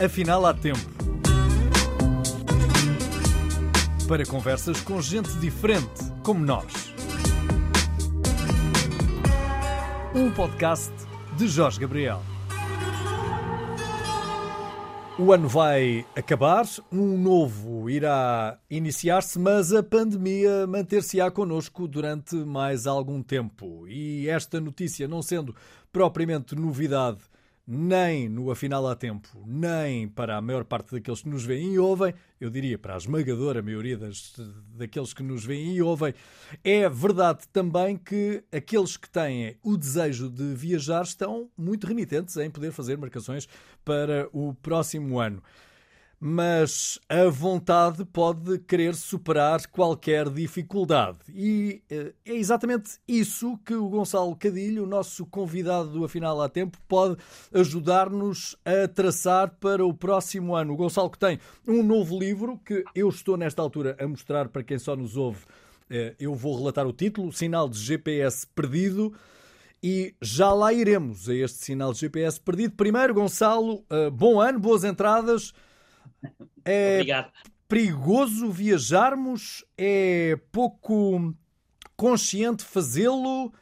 Afinal, há tempo. Para conversas com gente diferente, como nós. Um podcast de Jorge Gabriel. O ano vai acabar, um novo irá iniciar-se, mas a pandemia manter-se-á connosco durante mais algum tempo. E esta notícia, não sendo propriamente novidade nem no Afinal há Tempo, nem para a maior parte daqueles que nos veem e ouvem, eu diria para a esmagadora maioria das, daqueles que nos veem e ouvem, é verdade também que aqueles que têm o desejo de viajar estão muito remitentes em poder fazer marcações para o próximo ano mas a vontade pode querer superar qualquer dificuldade. E eh, é exatamente isso que o Gonçalo Cadilho, nosso convidado do Afinal há Tempo, pode ajudar-nos a traçar para o próximo ano. O Gonçalo que tem um novo livro que eu estou nesta altura a mostrar para quem só nos ouve. Eh, eu vou relatar o título, Sinal de GPS Perdido. E já lá iremos a este sinal de GPS perdido. Primeiro, Gonçalo, eh, bom ano, boas entradas. É Obrigado. perigoso viajarmos? É pouco consciente fazê-lo?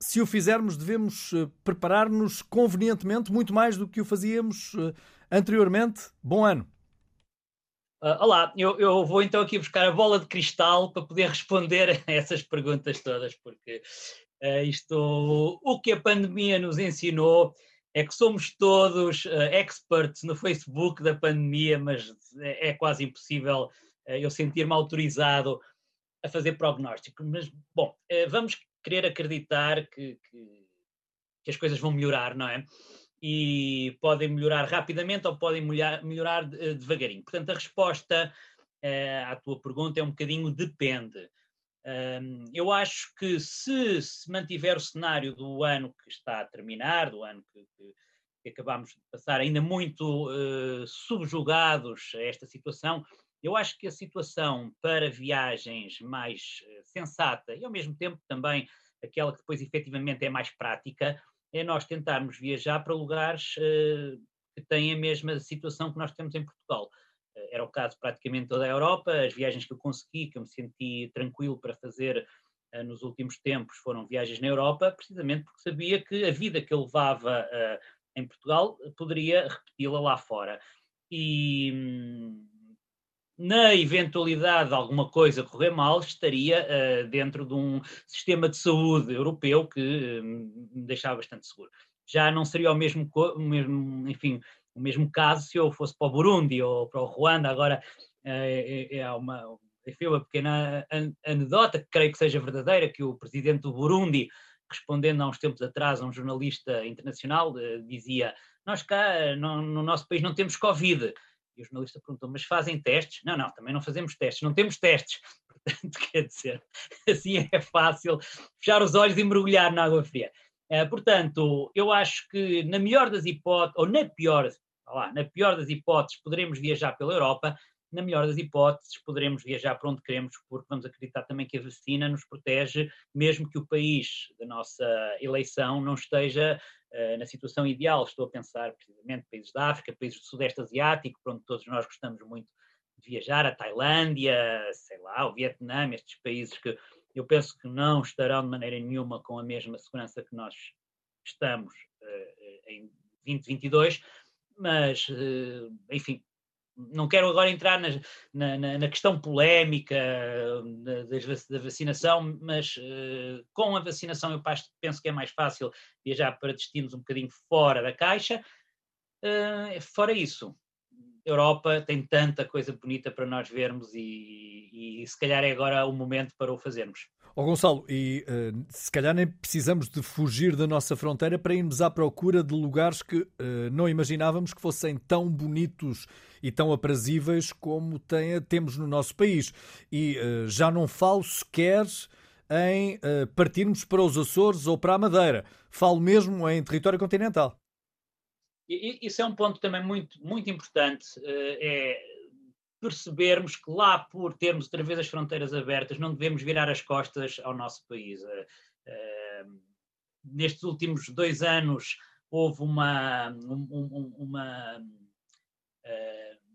Se o fizermos, devemos eh, preparar-nos convenientemente, muito mais do que o fazíamos eh, anteriormente? Bom ano. Uh, olá, eu, eu, vou então aqui buscar a bola de cristal para poder responder a essas perguntas todas, porque uh, isto, o que a pandemia nos ensinou é que somos todos uh, experts no Facebook da pandemia, mas é, é quase impossível uh, eu sentir-me autorizado a fazer prognóstico. Mas, bom, uh, vamos querer acreditar que, que, que, as coisas vão melhorar, não é? E podem melhorar rapidamente ou podem melhorar, melhorar devagarinho. Portanto, a resposta à tua pergunta é um bocadinho depende. Eu acho que se se mantiver o cenário do ano que está a terminar, do ano que, que, que acabámos de passar, ainda muito uh, subjugados a esta situação, eu acho que a situação para viagens mais uh, sensata e ao mesmo tempo também aquela que depois efetivamente é mais prática, é nós tentarmos viajar para lugares uh, que têm a mesma situação que nós temos em Portugal. Era o caso praticamente toda a Europa, as viagens que eu consegui, que eu me senti tranquilo para fazer nos últimos tempos, foram viagens na Europa, precisamente porque sabia que a vida que eu levava em Portugal, poderia repeti-la lá fora. E hum, na eventualidade de alguma coisa correr mal, estaria uh, dentro de um sistema de saúde europeu que uh, me deixava bastante seguro. Já não seria o mesmo, mesmo, enfim, o mesmo caso se eu fosse para o Burundi ou para o Ruanda. Agora é, é, uma, enfim, uma pequena anedota que creio que seja verdadeira, que o presidente do Burundi respondendo há uns tempos atrás a um jornalista internacional, dizia: Nós cá no, no nosso país não temos Covid. E o jornalista perguntou: Mas fazem testes? Não, não, também não fazemos testes, não temos testes. Portanto, quer dizer, assim é fácil fechar os olhos e mergulhar na água fria. Portanto, eu acho que na melhor das hipóteses, ou na pior, lá, na pior das hipóteses, poderemos viajar pela Europa, na melhor das hipóteses, poderemos viajar para onde queremos, porque vamos acreditar também que a vacina nos protege, mesmo que o país da nossa eleição não esteja uh, na situação ideal. Estou a pensar, precisamente, países da África, países do Sudeste Asiático, para onde todos nós gostamos muito de viajar, a Tailândia, sei lá, o Vietnã, estes países que eu penso que não estarão de maneira nenhuma com a mesma segurança que nós estamos uh, em 2022, mas, uh, enfim, não quero agora entrar na, na, na questão polémica da, vacinação, mas uh, com a vacinação eu penso que é mais fácil viajar para destinos um bocadinho fora da caixa. Fora isso, Europa tem tanta coisa bonita para nós vermos e, e se calhar é agora o momento para o fazermos. Oh, Gonçalo, e uh, se calhar nem precisamos de fugir da nossa fronteira para irmos à procura de lugares que uh, não imaginávamos que fossem tão bonitos e tão aprazíveis como tem, temos no nosso país. E uh, já não falo sequer em partirmos para os Açores ou para a Madeira. Falo mesmo em território continental. Isso é um ponto também muito, muito importante. É percebermos que lá, por termos outra vez as fronteiras abertas, não devemos virar as costas ao nosso país. Uh, uh, nestes últimos dois anos houve uma, um, uma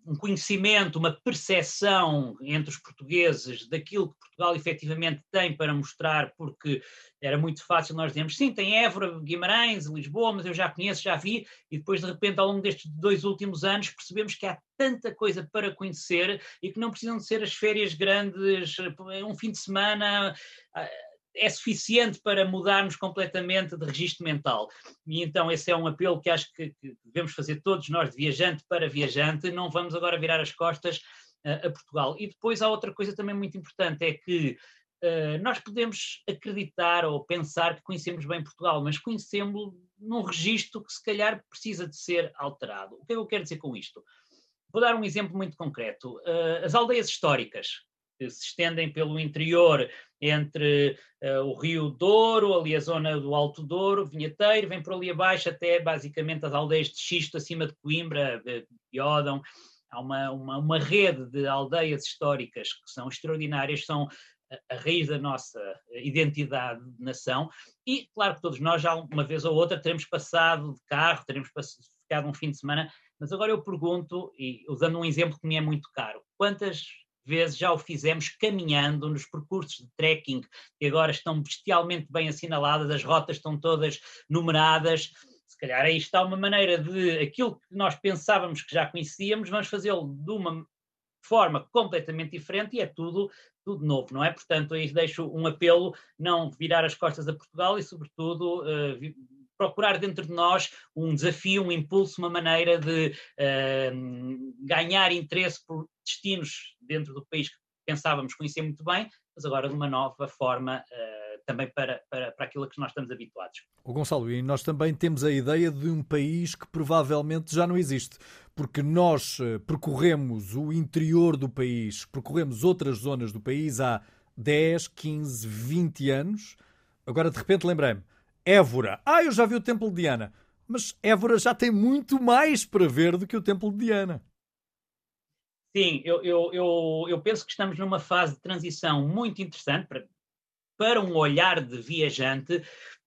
um conhecimento, uma percepção entre os portugueses daquilo que Portugal efetivamente tem para mostrar, porque era muito fácil nós dizermos, sim, tem Évora, Guimarães, Lisboa, mas eu já conheço, já vi, e depois de repente ao longo destes dois últimos anos percebemos que há tanta coisa para conhecer e que não precisam de ser as férias grandes, um fim de semana é suficiente para mudarmos completamente de registro mental. E então esse é um apelo que acho que, que devemos fazer todos nós, de viajante para viajante, não vamos agora virar as costas uh, a Portugal. E depois há outra coisa também muito importante, é que uh, nós podemos acreditar ou pensar que conhecemos bem Portugal, mas conhecemos num registro que se calhar precisa de ser alterado. O que é que eu quero dizer com isto? Vou dar um exemplo muito concreto. Uh, as aldeias históricas, se estendem pelo interior entre uh, o Rio Douro, ali a zona do Alto Douro, Vinheteiro, vem por ali abaixo até basicamente as aldeias de Xisto, acima de Coimbra, de Iodão. Há uma, uma, uma rede de aldeias históricas que são extraordinárias, são a raiz da nossa identidade de nação. E, claro que todos nós, já uma vez ou outra, teremos passado de carro, teremos ficado um fim de semana, mas agora eu pergunto, e usando um exemplo que me é muito caro, quantas vezes já o fizemos caminhando nos percursos de trekking, que agora estão bestialmente bem assinaladas, as rotas estão todas numeradas. Se calhar aí está uma maneira de aquilo que nós pensávamos que já conhecíamos, vamos fazê-lo de uma forma completamente diferente e é tudo tudo novo, não é? Portanto, aí deixo um apelo, não virar as costas a Portugal e, sobretudo, uh, procurar dentro de nós um desafio, um impulso, uma maneira de uh, ganhar interesse por destinos dentro do país que pensávamos conhecer muito bem, mas agora de uma nova forma uh, também para, para, para aquilo a que nós estamos habituados. O Gonçalo, e nós também temos a ideia de um país que provavelmente já não existe, porque nós eh, percorremos o interior do país, percorremos outras zonas do país há 10, 15, 20 anos. Agora de repente lembrei-me, Évora. Ah, eu já vi o Templo de Diana. Mas Évora já tem muito mais para ver do que o Templo de Diana. Sim, eu, eu, eu, eu penso que estamos numa fase de transição muito interessante para, para um olhar de viajante,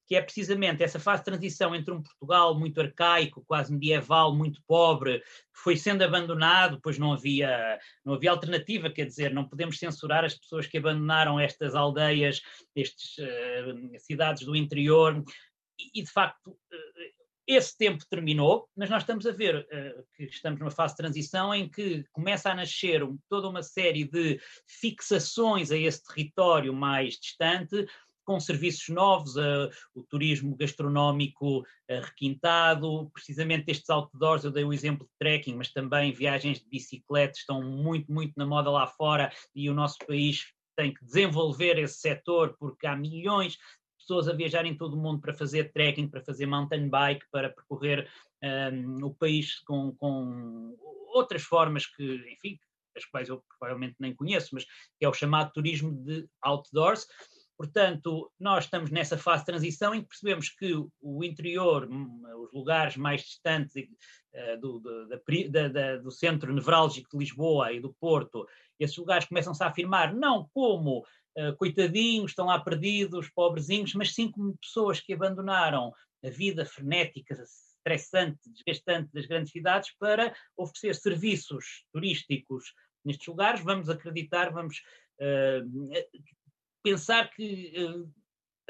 que é precisamente essa fase de transição entre um Portugal muito arcaico, quase medieval, muito pobre, que foi sendo abandonado, pois não havia, não havia alternativa, quer dizer, não podemos censurar as pessoas que abandonaram estas aldeias, estas uh, cidades do interior, e, e de facto uh, esse tempo terminou, mas nós estamos a ver uh, que estamos numa fase de transição em que começa a nascer toda uma série de fixações a esse território mais distante, com serviços novos, uh, o turismo gastronómico uh, requintado, precisamente estes outdoors, eu dei o exemplo de trekking, mas também viagens de bicicleta estão muito, muito na moda lá fora e o nosso país tem que desenvolver esse setor porque há milhões de pessoas a viajar em todo o mundo para fazer trekking, para fazer mountain bike, para percorrer um, ehm, o país com, com outras formas que, enfim, as quais eu provavelmente nem conheço, mas que é o chamado turismo de outdoors. Portanto, nós estamos nessa fase de transição em que percebemos que o interior, hum, os lugares mais distantes uh, do, do, da, da, do, centro nevrálgico de Lisboa e do Porto, esses lugares começam-se a afirmar não como uh, coitadinhos, estão lá perdidos, pobrezinhos, mas sim como pessoas que abandonaram a vida frenética, estressante, desgastante das grandes cidades para oferecer serviços turísticos nestes lugares. Vamos acreditar, vamos uh, pensar que uh,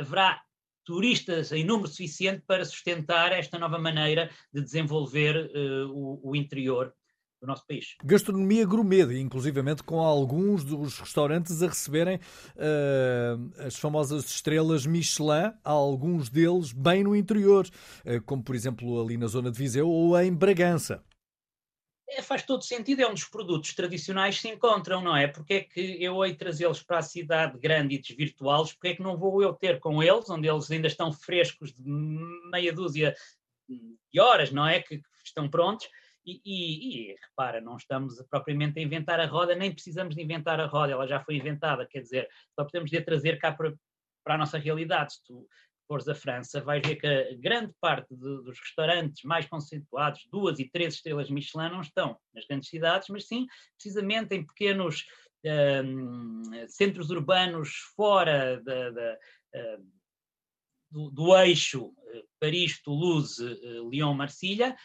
haverá turistas em número suficiente para sustentar esta nova maneira de desenvolver uh, o, o, interior do nosso país. Gastronomia gourmet, inclusivamente com alguns dos restaurantes a receberem uh, as famosas estrelas Michelin, alguns deles bem no interior, uh, como por exemplo ali na zona de Viseu ou em Bragança. É, faz todo sentido, é onde os produtos tradicionais se encontram, não é? Porque é que eu hei trazê-los para a cidade grande e desvirtuá-los? Porque é que não vou eu ter com eles, onde eles ainda estão frescos de meia dúzia de horas, não é? Que, estão prontos. E, e, e, repara, não estamos propriamente a inventar a roda, nem precisamos de inventar a roda, ela já foi inventada, quer dizer, só podemos de trazer cá para, para a nossa realidade. Se tu fores à França, vais ver que a grande parte de, dos restaurantes mais conceituados, duas e três estrelas Michelin, não estão nas grandes cidades, mas sim precisamente em pequenos um, centros urbanos fora da, da, uh, do, do, eixo uh, Paris, Toulouse, uh, Lyon, Marsilha,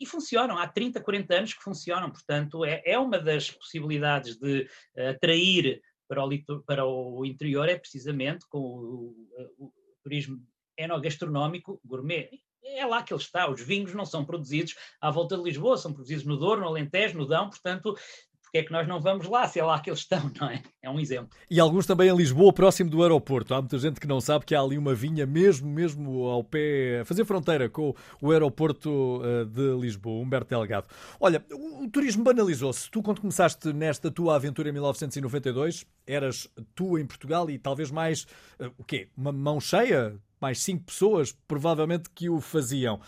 e funcionam. Há 30, 40 anos que funcionam. Portanto, é, é uma das possibilidades de atrair para o, para o interior, é precisamente com o, o turismo enogastronómico gourmet. É lá que ele está. Os vinhos não são produzidos à volta de Lisboa, são produzidos no Douro, no Alentejo, no Dão, portanto, porque é que nós não vamos lá, se é lá que eles estão, não é? É um exemplo. E alguns também em Lisboa, próximo do aeroporto. Há muita gente que não sabe que há ali uma vinha mesmo, mesmo ao pé, a fazer fronteira com o aeroporto eh, de Lisboa, Humberto Delgado. Olha, o turismo banalizou-se. Tu, quando começaste nesta tua aventura em 1992, eras tu em Portugal e talvez mais, eh, o quê? Uma mão cheia? Mais cinco pessoas, provavelmente, que o faziam.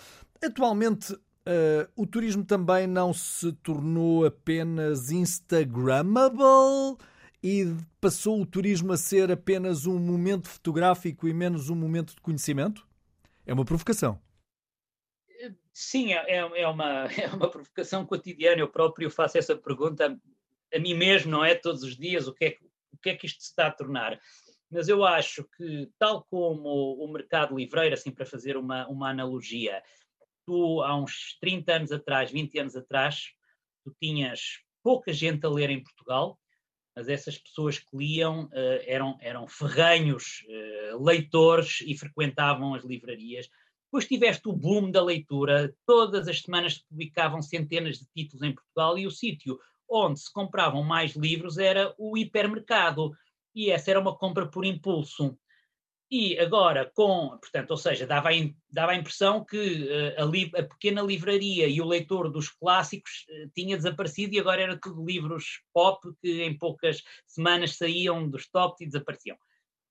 Atualmente, Uh, o turismo também não se tornou apenas Instagrammable e passou o turismo a ser apenas um momento fotográfico e menos um momento de conhecimento? É uma provocação. Sim, é, é, é uma, é uma provocação cotidiana. Eu próprio faço essa pergunta a mim mesmo, não é? Todos os dias, o que é, o que, é que isto se está a tornar? Mas eu acho que, tal como o mercado livreiro, assim para fazer uma, uma analogia, tu há uns 30 anos atrás, 20 anos atrás, tu tinhas pouca gente a ler em Portugal, mas essas pessoas que liam uh, eram, eram ferranhos uh, leitores e frequentavam as livrarias. Depois tiveste o boom da leitura, todas as semanas se publicavam centenas de títulos em Portugal e o sítio onde se compravam mais livros era o hipermercado. E essa era uma compra por impulso. E agora, com, portanto, ou seja, dava a, dava a impressão que uh, a, li, a, pequena livraria e o leitor dos clássicos uh, tinha desaparecido e agora era tudo livros pop que em poucas semanas saíam dos tops e desapareciam.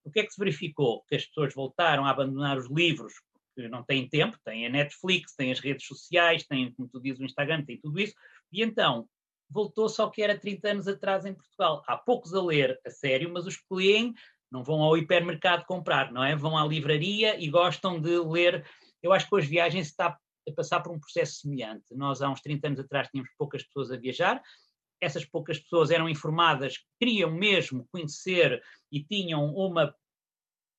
O que é que se verificou? Que as pessoas voltaram a abandonar os livros porque não têm tempo, têm a Netflix, têm as redes sociais, têm, como tu dizes, o Instagram, têm tudo isso, e então voltou-se ao que era 30 anos atrás em Portugal. Há poucos a ler a sério, mas os que leem não vão ao hipermercado comprar, não é? Vão à livraria e gostam de ler. Eu acho que hoje viagem está a passar por um processo semelhante. Nós, há uns 30 anos atrás, tínhamos poucas pessoas a viajar. Essas poucas pessoas eram informadas, queriam mesmo conhecer e tinham uma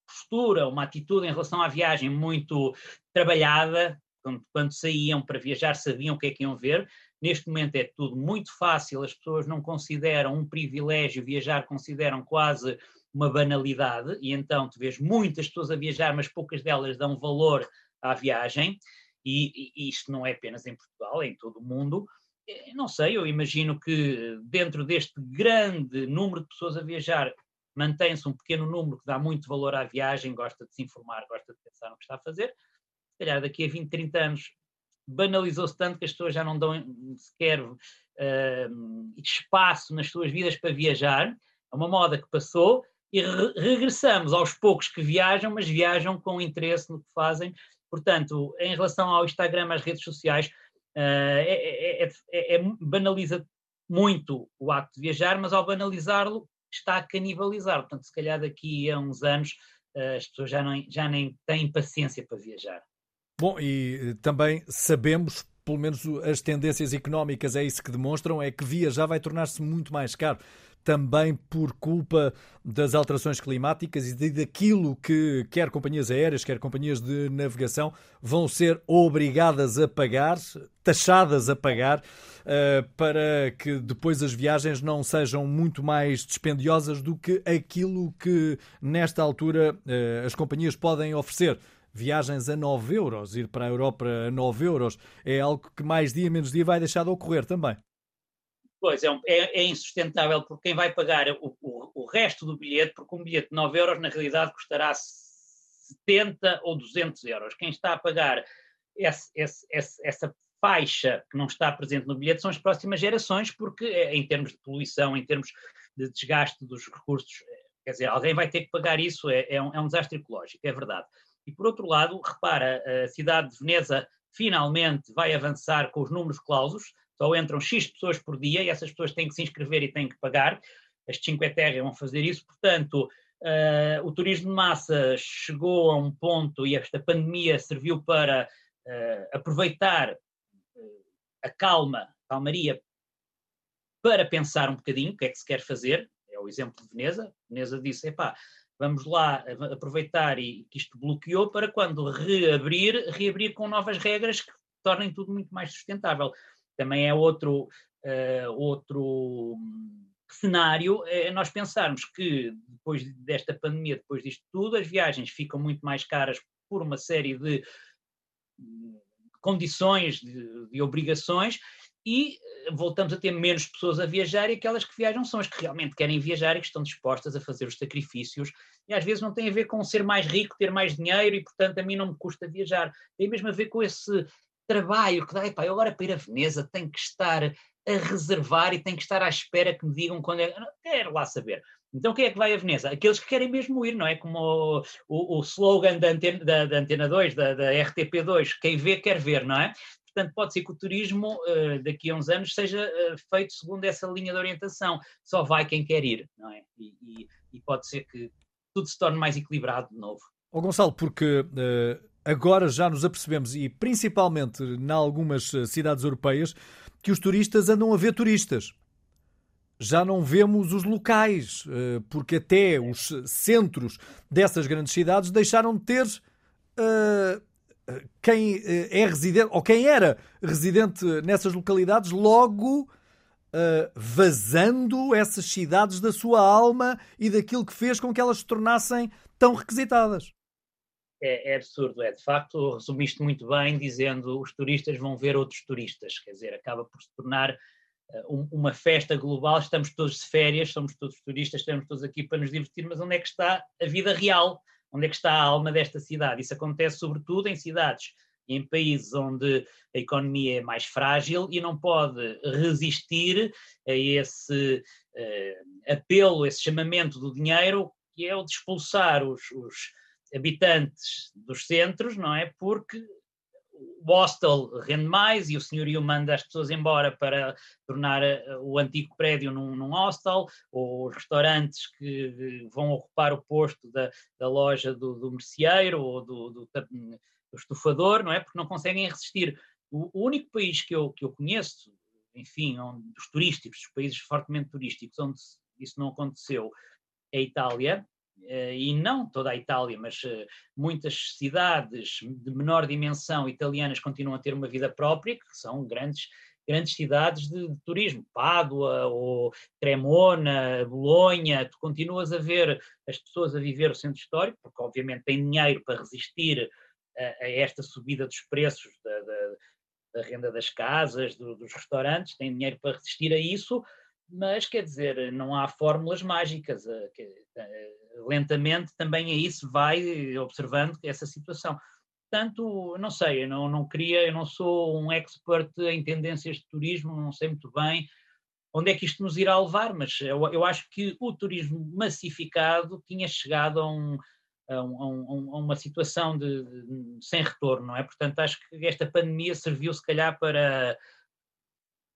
postura, uma atitude em relação à viagem muito trabalhada. Quando, quando saíam para viajar, sabiam o que é que iam ver. Neste momento é tudo muito fácil, as pessoas não consideram um privilégio viajar, consideram quase uma banalidade, e então tu vês muitas pessoas a viajar, mas poucas delas dão valor à viagem, e, e isto não é apenas em Portugal, é em todo o mundo. Eh, não sei, eu imagino que dentro deste grande número de pessoas a viajar, mantém-se um pequeno número que dá muito valor à viagem, gosta de se informar, gosta de pensar no que está a fazer. Se calhar daqui a 20, 30 anos banalizou-se tanto que as pessoas já não dão sequer uh, espaço nas suas vidas para viajar. É uma moda que passou e re regressamos aos poucos que viajam, mas viajam com interesse no que fazem. Portanto, em relação ao Instagram, às redes sociais, uh, é, é, é, banaliza muito o acto de viajar, mas ao banalizá-lo está a canibalizar. Portanto, se calhar daqui a uns anos uh, as pessoas já, não, já nem têm paciência para viajar. Bom, e também sabemos, pelo menos as tendências económicas é isso que demonstram, é que viajar vai tornar-se muito mais caro também por culpa das alterações climáticas e daquilo que quer companhias aéreas, quer companhias de navegação vão ser obrigadas a pagar, taxadas a pagar, uh, para que depois as viagens não sejam muito mais dispendiosas do que aquilo que nesta altura uh, as companhias podem oferecer viagens a 9 euros, ir para a Europa a 9 euros, é algo que mais dia menos dia vai deixar de ocorrer também. Pois, é, um, é, é, insustentável porque quem vai pagar o, o, o, resto do bilhete, porque um bilhete de 9 euros na realidade custará 70 ou 200 euros. Quem está a pagar esse, esse, esse, essa faixa que não está presente no bilhete são as próximas gerações, porque é, em termos de poluição, em termos de desgaste dos recursos, é, quer dizer, alguém vai ter que pagar isso, é, é, um, é um desastre ecológico, é verdade. E por outro lado, repara, a cidade de Veneza finalmente vai avançar com os números clausos, só entram X pessoas por dia e essas pessoas têm que se inscrever e têm que pagar. As 5 Terra vão fazer isso, portanto, uh, o turismo de massa chegou a um ponto e esta pandemia serviu para uh, aproveitar uh, a calma, a calmaria, para pensar um bocadinho o que é que se quer fazer. É o exemplo de Veneza. Veneza disse: epá, vamos lá aproveitar e que isto bloqueou para quando reabrir, reabrir com novas regras que tornem tudo muito mais sustentável. Também é outro, uh, outro cenário é nós pensarmos que depois desta pandemia, depois disto tudo, as viagens ficam muito mais caras por uma série de condições, de, de obrigações, e eh, voltamos a ter menos pessoas a viajar e aquelas que viajam são as que realmente querem viajar e que estão dispostas a fazer os sacrifícios e às vezes não tem a ver com ser mais rico, ter mais dinheiro e portanto a mim não me custa viajar, tem mesmo a ver com esse trabalho que dá, epá, eu agora para ir a Veneza tenho que estar a reservar e tenho que estar à espera que me digam quando é, quero lá saber. Então quem é que vai a Veneza? Aqueles que querem mesmo ir, não é? Como o, o, o slogan da Antena, da, da Antena 2, da, da RTP2, quem vê quer ver, não é? Portanto, pode ser que o turismo, uh, daqui a uns anos, seja uh, feito segundo essa linha de orientação. Só vai quem quer ir, não é? E, e, e pode ser que tudo se torne mais equilibrado de novo. Gonçalo, porque uh, agora já nos apercebemos, e principalmente em algumas cidades europeias, que os turistas andam a ver turistas. Já não vemos os locais, porque até os centros dessas grandes cidades deixaram de ter quem eh, é residente, ou quem era residente nessas localidades, logo uh, vazando essas cidades da sua alma e daquilo que fez com que elas se tornassem tão requisitadas. É, é, absurdo, é de facto, resumiste muito bem dizendo os turistas vão ver outros turistas, quer dizer, acaba por se tornar uh, uma festa global, estamos todos de férias, somos todos turistas, estamos todos aqui para nos divertir, mas onde é que está a vida real? Onde é que está a alma desta cidade? Isso acontece sobretudo em cidades em países onde a economia é mais frágil e não pode resistir a esse uh, apelo, esse chamamento do dinheiro, que é o de expulsar os, os habitantes dos centros, não é? Porque o hostel rende mais e o senhorio manda as pessoas embora para tornar eh, o antigo prédio num, num hostel, ou os restaurantes que vão ocupar o posto da, da loja do, do merceeiro ou do, do, do, estufador, não é? Porque não conseguem resistir. O, o único país que eu, que eu conheço, enfim, onde, dos turísticos, dos países fortemente turísticos, onde isso não aconteceu, é a Itália, e não toda a Itália, mas eh, muitas cidades de menor dimensão italianas continuam a ter uma vida própria, que são grandes, grandes cidades de, de turismo, Pádua ou Cremona, Bolonha, tu continuas a ver as pessoas a viver o centro histórico, porque obviamente têm dinheiro para resistir a, a esta subida dos preços da, da, da renda das casas, do, dos restaurantes, têm dinheiro para resistir a isso, mas quer dizer, não há fórmulas mágicas. Eh, eh, lentamente também aí se vai observando essa situação. Portanto, não sei, eu não, não queria, eu não sou um expert em tendências de turismo, não sei muito bem onde é que isto nos irá levar, mas eu, eu acho que o turismo massificado tinha chegado a, um, a, um, a uma situação de, de, sem retorno, não é? Portanto, acho que esta pandemia serviu se calhar para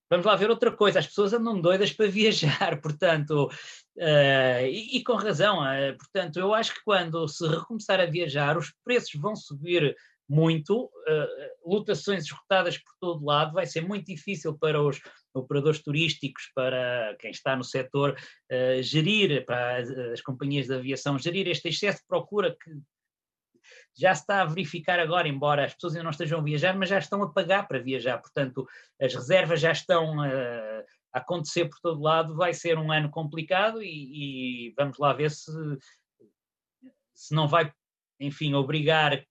vamos lá ver outra coisa, as pessoas andam doidas para viajar, portanto, uh, e, e, com razão, uh, portanto, eu acho que quando se recomeçar a viajar, os preços vão subir muito, uh, lotações esgotadas por todo lado, vai ser muito difícil para os operadores turísticos, para quem está no setor, gerir, para as, as companhias de aviação, gerir este excesso de procura que já se está a verificar agora, embora as pessoas ainda não estejam a viajar, mas já estão a pagar para viajar. Portanto, as reservas já estão acontecer por todo lado. Vai ser um ano complicado e, e vamos lá ver se, se não vai, enfim, obrigar,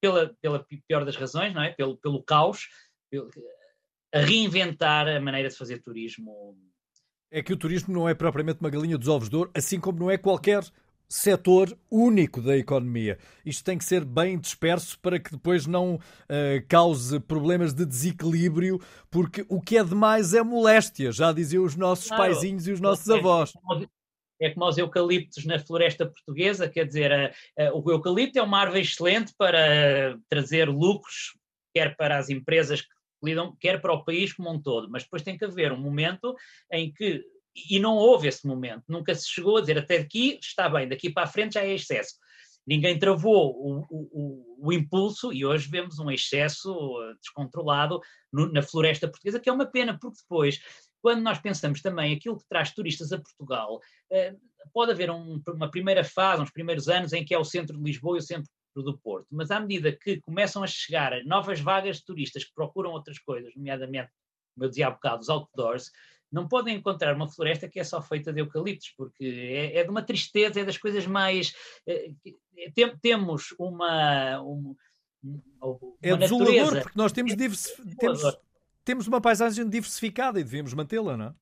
pela, pela pior das razões, não é? pelo, pelo caos, pelo, a reinventar a maneira de fazer turismo. É que o turismo não é propriamente uma galinha dos ovos de ouro, assim como não é qualquer setor único da economia. Isto tem que ser bem disperso para que depois não uh, cause problemas de desequilíbrio, porque o que é demais é moléstia, já diziam os nossos claro, paizinhos e os nossos é, avós. É como os eucaliptos na floresta portuguesa, quer dizer, uh, uh, o eucalipto é uma árvore excelente para trazer lucros, quer para as empresas que lidam, quer para o país como um todo, mas depois tem que haver um momento em que e não houve esse momento, nunca se chegou a dizer até aqui está bem, daqui para a frente já é excesso. Ninguém travou o, o, o impulso e hoje vemos um excesso eh, descontrolado no, na floresta portuguesa, que é uma pena, porque depois, quando nós pensamos também aquilo que traz turistas a Portugal, eh, pode haver um, uma primeira fase, uns primeiros anos, em que é o centro de Lisboa e o centro do Porto. Mas à medida que começam a chegar novas vagas de turistas que procuram outras coisas, nomeadamente, como eu dizia há bocado, os outdoors, não podem encontrar uma floresta que é só feita de eucaliptos, porque é, é de uma tristeza, é das coisas mais. É, tem, temos uma. uma, uma é desolador, natureza, porque nós temos, é temos, temos uma paisagem diversificada e devemos mantê-la, não é?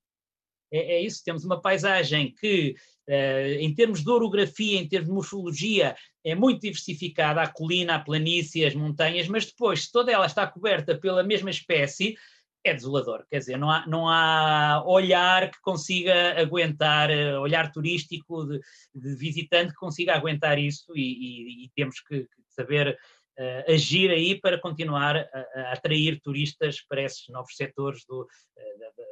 é? É, isso, temos uma paisagem que, uh, em termos de orografia, em termos de morfologia, é muito diversificada, a colina, a planície, as montanhas, mas depois, se toda ela está coberta pela mesma espécie, é desolador. Quer dizer, não há, não há olhar que consiga aguentar, eh, olhar turístico de, de visitante que consiga aguentar isso e, e, e temos que, saber uh, agir aí para continuar a, a, atrair turistas para esses novos setores do, uh,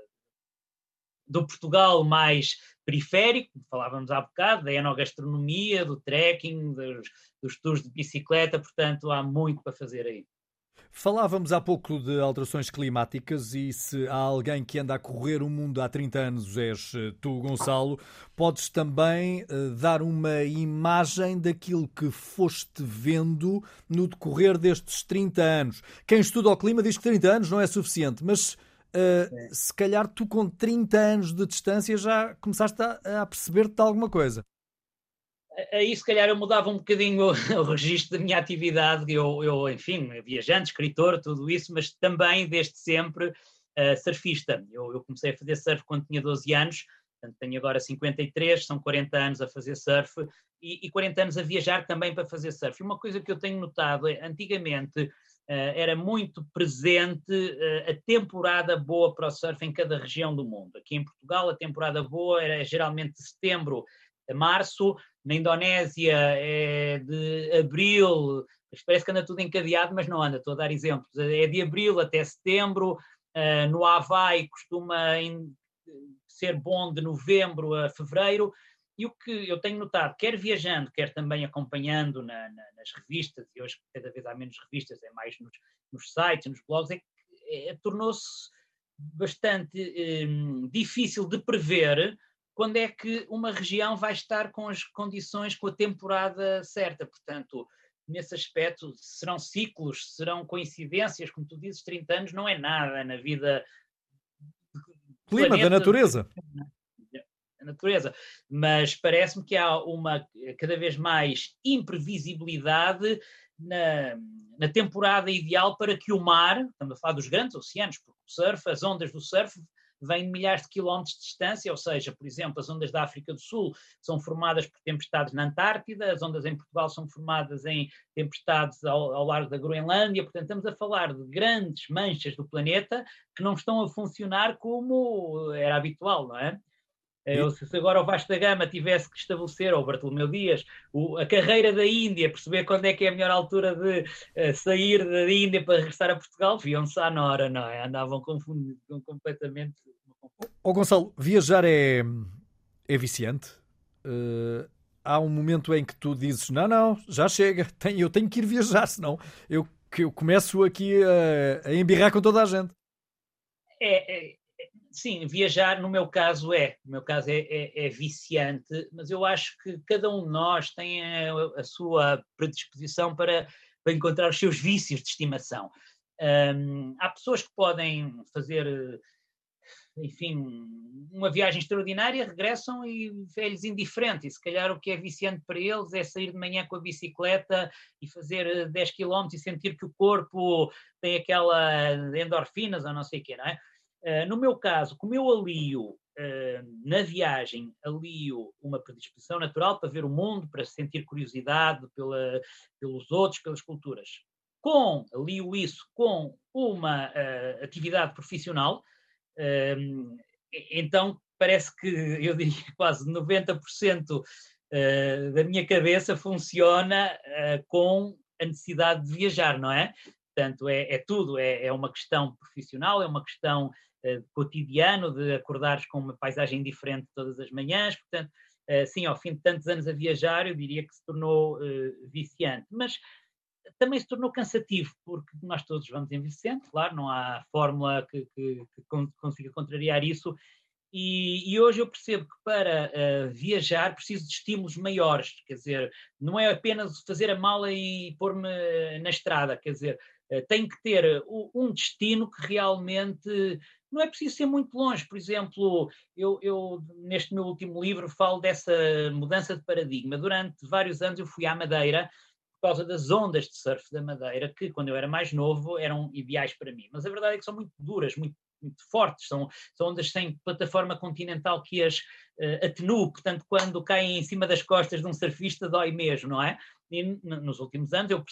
do Portugal mais periférico, falávamos há bocado, da enogastronomia, do trekking, dos, dos tours de bicicleta, portanto há muito para fazer aí. Falávamos há pouco de alterações climáticas e se há alguém que anda a correr o mundo há 30 anos és eh, tu, Gonçalo, podes também uh, dar uma imagem daquilo que foste vendo no decorrer destes 30 anos. Quem estuda o clima diz que 30 anos não é suficiente, mas uh, se calhar tu com 30 anos de distância já começaste a, a perceber-te de alguma coisa aí se calhar eu mudava um bocadinho o, registro da minha atividade, eu, eu, enfim, viajante, escritor, tudo isso, mas também desde sempre uh, surfista. Eu, eu, comecei a fazer surf quando tinha 12 anos, portanto tenho agora 53, são 40 anos a fazer surf e, e 40 anos a viajar também para fazer surf. E uma coisa que eu tenho notado é, antigamente, Uh, era muito presente uh, a temporada boa para o surf em cada região do mundo. Aqui em Portugal, a temporada boa era geralmente de setembro a março, na Indonésia é de abril, parece que anda tudo encadeado, mas não anda, estou a dar exemplos, é de abril até setembro, uh, no Havaí costuma in, ser bom de novembro a fevereiro, e o que eu tenho notado, quer viajando, quer também acompanhando na, na, nas revistas, e hoje cada vez há menos revistas, é mais nos, nos sites, nos blogs, é que é, tornou-se bastante eh, difícil de prever quando é que uma região vai estar com as condições, com a temporada certa. Portanto, nesse aspecto, serão ciclos, serão coincidências, como tu dizes, 30 anos não é nada na vida. Clima planeta, da natureza. Da natureza. Mas parece-me que há uma cada vez mais imprevisibilidade na, na temporada ideal para que o mar, estamos a falar dos grandes oceanos, porque o surf, as ondas do surf vêm de milhares de quilómetros de distância, ou seja, por exemplo, as ondas da África do Sul são formadas por tempestades na Antártida, as ondas em Portugal são formadas em tempestades ao, ao largo da Groenlândia, portanto, estamos a falar de grandes manchas do planeta que não estão a funcionar como era habitual, não é? Eu, se agora o Vasco da Gama tivesse que estabelecer, ou o Bartolomeu Dias, o, a carreira da Índia, perceber quando é que é a melhor altura de uh, sair da Índia para regressar a Portugal, viam-se à Nora, não é? Andavam confundidos completamente. Ô Gonçalo, viajar é, é viciante? Uh, há um momento em que tu dizes: Não, não, já chega, tenho, eu tenho que ir viajar, senão eu, eu começo aqui a, a embirrar com toda a gente. É, é, sim, viajar no meu caso é, no meu caso é, é, é, viciante, mas eu acho que cada um de nós tem a, a sua predisposição para, para encontrar os seus vícios de estimação. Um, há pessoas que podem fazer, enfim, uma viagem extraordinária, regressam e é-lhes indiferente. E se calhar o que é viciante para eles é sair de manhã com a bicicleta e fazer 10 km e sentir que o corpo tem aquela endorfinas ou não sei o quê, não é? Uh, no meu caso, como eu alio uh, na viagem, alio uma predisposição natural para ver o mundo, para sentir curiosidade pela, pelos outros, pelas culturas. Com, alio isso com uma uh, atividade profissional, então parece que, eu diria quase 90% da minha cabeça funciona com a necessidade de viajar, não é? Portanto, é, é tudo, é, é, uma questão profissional, é uma questão cotidiano, de acordares com uma paisagem diferente todas as manhãs, portanto, uh, sim, ao fim de tantos anos a viajar, eu diria que se tornou uh, viciante, mas também se tornou cansativo, porque nós todos vamos envelhecendo, claro, não há fórmula que, que, que consiga contrariar isso, E, e, hoje eu percebo que para uh, viajar preciso de estímulos maiores, quer dizer, não é apenas fazer a mala e pôr-me na estrada, quer dizer, uh, que ter um destino que realmente não é preciso ser muito longe. Por exemplo, eu, eu, neste meu último livro falo dessa mudança de paradigma. Durante vários anos eu fui à Madeira por causa das ondas de surf da Madeira, que quando eu era mais novo eram ideais para mim. Mas a verdade é que são muito duras, muito muito fortes, são, são ondas sem plataforma continental que as uh, atenua, portanto, quando caem em cima das costas de um surfista dói mesmo, não é? E nos últimos anos eu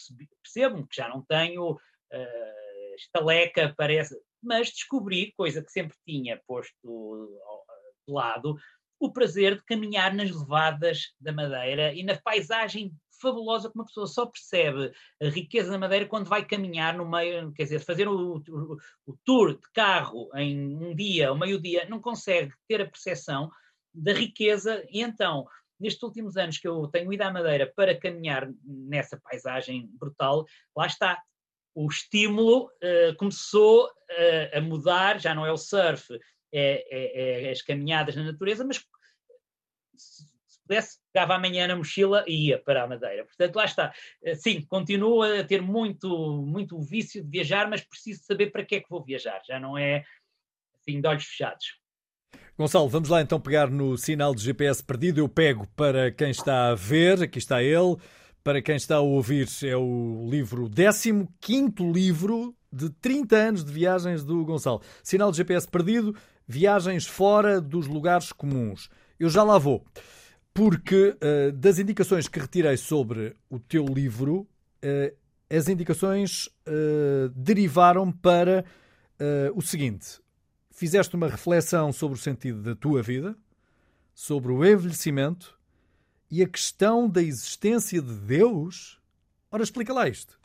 percebo que já não tenho uh, estaleca, parece, mas descobri, coisa que sempre tinha posto de lado, o prazer de caminhar nas levadas da Madeira e na paisagem fabulosa que uma pessoa só percebe a riqueza da Madeira quando vai caminhar no meio, quer dizer, fazer o, o, o tour de carro em um dia, ou meio-dia, não consegue ter a percepção da riqueza e então nestes últimos anos que eu tenho ido à Madeira para caminhar nessa paisagem brutal, lá está. O estímulo uh, começou uh, a mudar, já não é o surf, é, é, é, as caminhadas na natureza, mas pudesse, pegava amanhã na mochila e ia para a Madeira. Portanto, lá está. Eh, sim, continuo a ter muito, muito o vício de viajar, mas preciso saber para que é que vou viajar. Já não é assim de olhos fechados. Gonçalo, vamos lá então pegar no sinal de GPS perdido. Eu pego para quem está a ver, aqui está ele. Para quem está a ouvir, é o livro, 15 livro de 30 anos de viagens do Gonçalo. Sinal de GPS perdido, viagens fora dos lugares comuns. Eu já lá vou porque uh, das indicações que retirei sobre o teu livro, uh, as indicações uh, derivaram para o seguinte: fizeste uma reflexão sobre o sentido da tua vida, sobre o envelhecimento e a questão da existência de Deus. Ora, explica lá isto.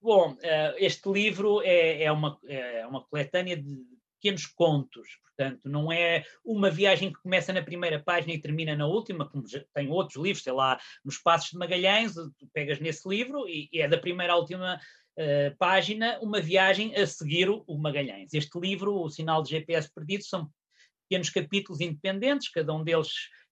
Bom, este livro é, é, uma, é uma coletânea de pequenos contos, portanto, não é uma viagem que começa na primeira página e termina na última, como tem outros livros, sei lá, nos Passos de Magalhães, tu pegas nesse livro e, e é da primeira à última uh, página uma viagem a seguir o, o Magalhães. Este livro, O Sinal de GPS Perdido, são pequenos capítulos independentes, cada um deles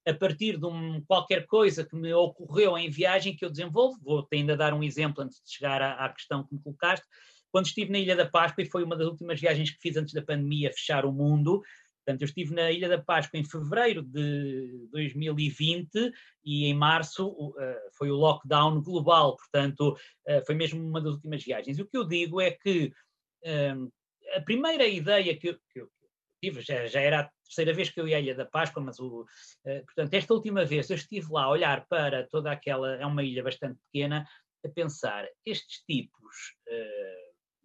a partir de um, qualquer coisa que me ocorreu em viagem que eu desenvolvo. Vou ainda dar um exemplo antes de chegar à, à questão que me colocaste quando estive na Ilha da Páscoa, e foi uma das últimas viagens que fiz antes da pandemia fechar o mundo, Portanto, eu estive na Ilha da Páscoa em fevereiro de 2020 e em março uh, foi o lockdown global, portanto, uh, foi mesmo uma das últimas viagens. E o que eu digo é que uh, a primeira ideia que eu, que eu tive, já, já, era a terceira vez que eu ia à Ilha da Páscoa, mas o, portanto, esta última vez eu estive lá a olhar para toda aquela, é uma ilha bastante pequena, a pensar, estes tipos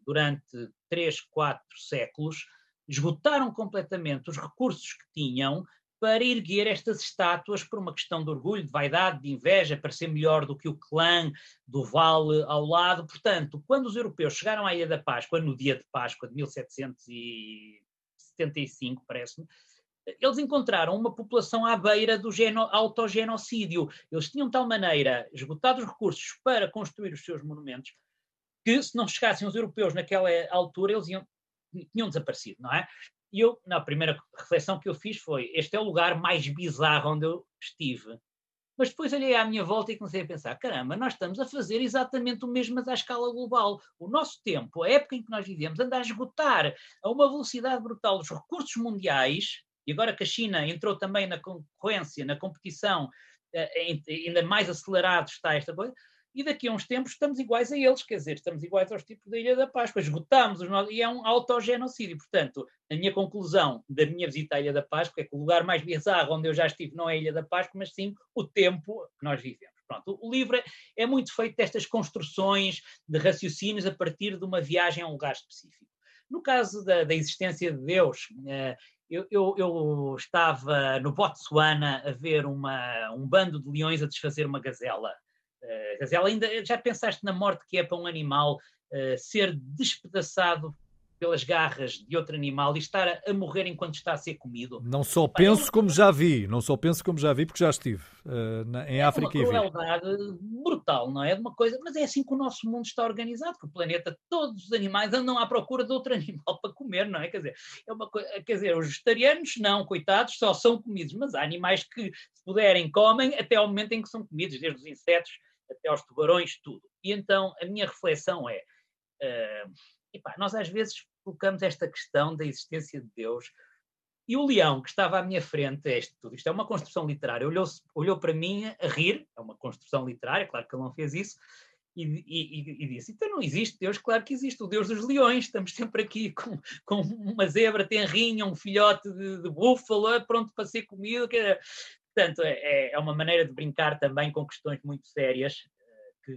durante três, quatro séculos, esgotaram completamente os recursos que tinham para erguer estas estátuas por uma questão de orgulho, de vaidade, de inveja, para ser melhor do que o clã do vale ao lado. Portanto, quando os europeus chegaram à Ilha da Páscoa, no dia de Páscoa de 1775, parece-me, eles encontraram uma população à beira do autogenocídio. Eles tinham de tal maneira esgotado os recursos para construir os seus monumentos que se não chegassem os europeus naquela altura, eles iam, tinham desaparecido, não é? E eu, na primeira reflexão que eu fiz foi, este é o lugar mais bizarro onde eu estive. Mas depois olhei à minha volta e comecei a pensar, caramba, nós estamos a fazer exatamente o mesmo, mas à escala global. O nosso tempo, a época em que nós vivemos, anda a esgotar a uma velocidade brutal os recursos mundiais, e agora que a China entrou também na concorrência, na competição, eh, ainda mais acelerado está esta coisa, e daqui a uns tempos estamos iguais a eles, quer dizer, estamos iguais aos tipos da Ilha da Páscoa, esgotamos os nossos, e é um autogenocídio. Portanto, a minha conclusão da minha visita à Ilha da Páscoa é que o lugar mais bizarro onde eu já estive não é a Ilha da Páscoa, mas sim o tempo que nós vivemos. Pronto, o livro é, muito feito destas construções de raciocínios a partir de uma viagem a um lugar específico. No caso da, da existência de Deus, eh, eu, eu, eu, estava no Botsuana a ver uma, um bando de leões a desfazer uma gazela. Uh, quer dizer, ela ainda, já pensaste na morte que é para um animal uh, ser despedaçado pelas garras de outro animal e estar a, a morrer enquanto está a ser comido. Não só penso é como já vi, não só penso como já vi, porque já estive uh, na, em é África e vi. É uma crueldade brutal, não é? De uma coisa, mas é assim que o nosso mundo está organizado, que o planeta, todos os animais andam à procura de outro animal para comer, não é? Quer dizer, é uma coisa, quer dizer, os vegetarianos não, coitados, só são comidos, mas há animais que, se puderem, comem até ao momento em que são comidos, desde os insetos até aos tubarões, tudo. E então a minha reflexão é, uh, epá, nós às vezes colocamos esta questão da existência de Deus. E o leão que estava à minha frente, é isto tudo, isto é uma construção literária, olhou, olhou para mim a rir, é uma construção literária, claro que ele não fez isso, e, e, e, disse: então não existe Deus, claro que existe, o Deus dos leões, estamos sempre aqui com, com uma zebra tenrinha, um filhote de, de búfalo, pronto para ser comido. Portanto, é, é uma maneira de brincar também com questões muito sérias eh, que,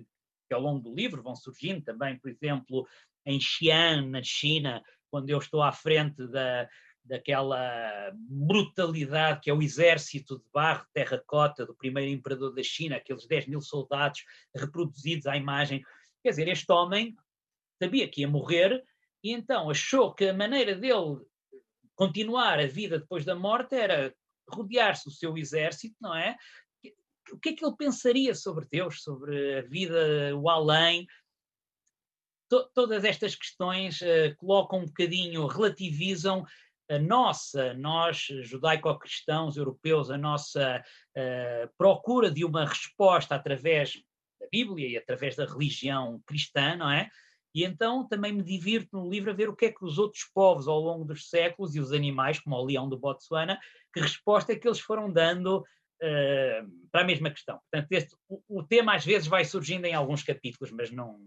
que ao longo do livro vão surgindo também, por exemplo, em Xi'an, na China, quando eu estou à frente da, daquela brutalidade que é o exército de barro, terracota do primeiro imperador da China, aqueles 10 mil soldados reproduzidos à imagem. Quer dizer, este homem sabia que ia morrer e então achou que a maneira dele continuar a vida depois da morte era rodear-se do seu exército, não é? O que é que ele pensaria sobre Deus, sobre a vida, o além, to, todas estas questões uh, colocam um bocadinho, relativizam a nossa, nós judaico-cristãos europeus, a nossa uh, procura de uma resposta através da Bíblia e através da religião cristã, não é? E então também me divirto no livro a ver o que é que os outros povos ao longo dos séculos e os animais, como o leão do Botsuana, que resposta é que eles foram dando uh, para a mesma questão. Portanto, este, o, o, tema às vezes vai surgindo em alguns capítulos, mas não,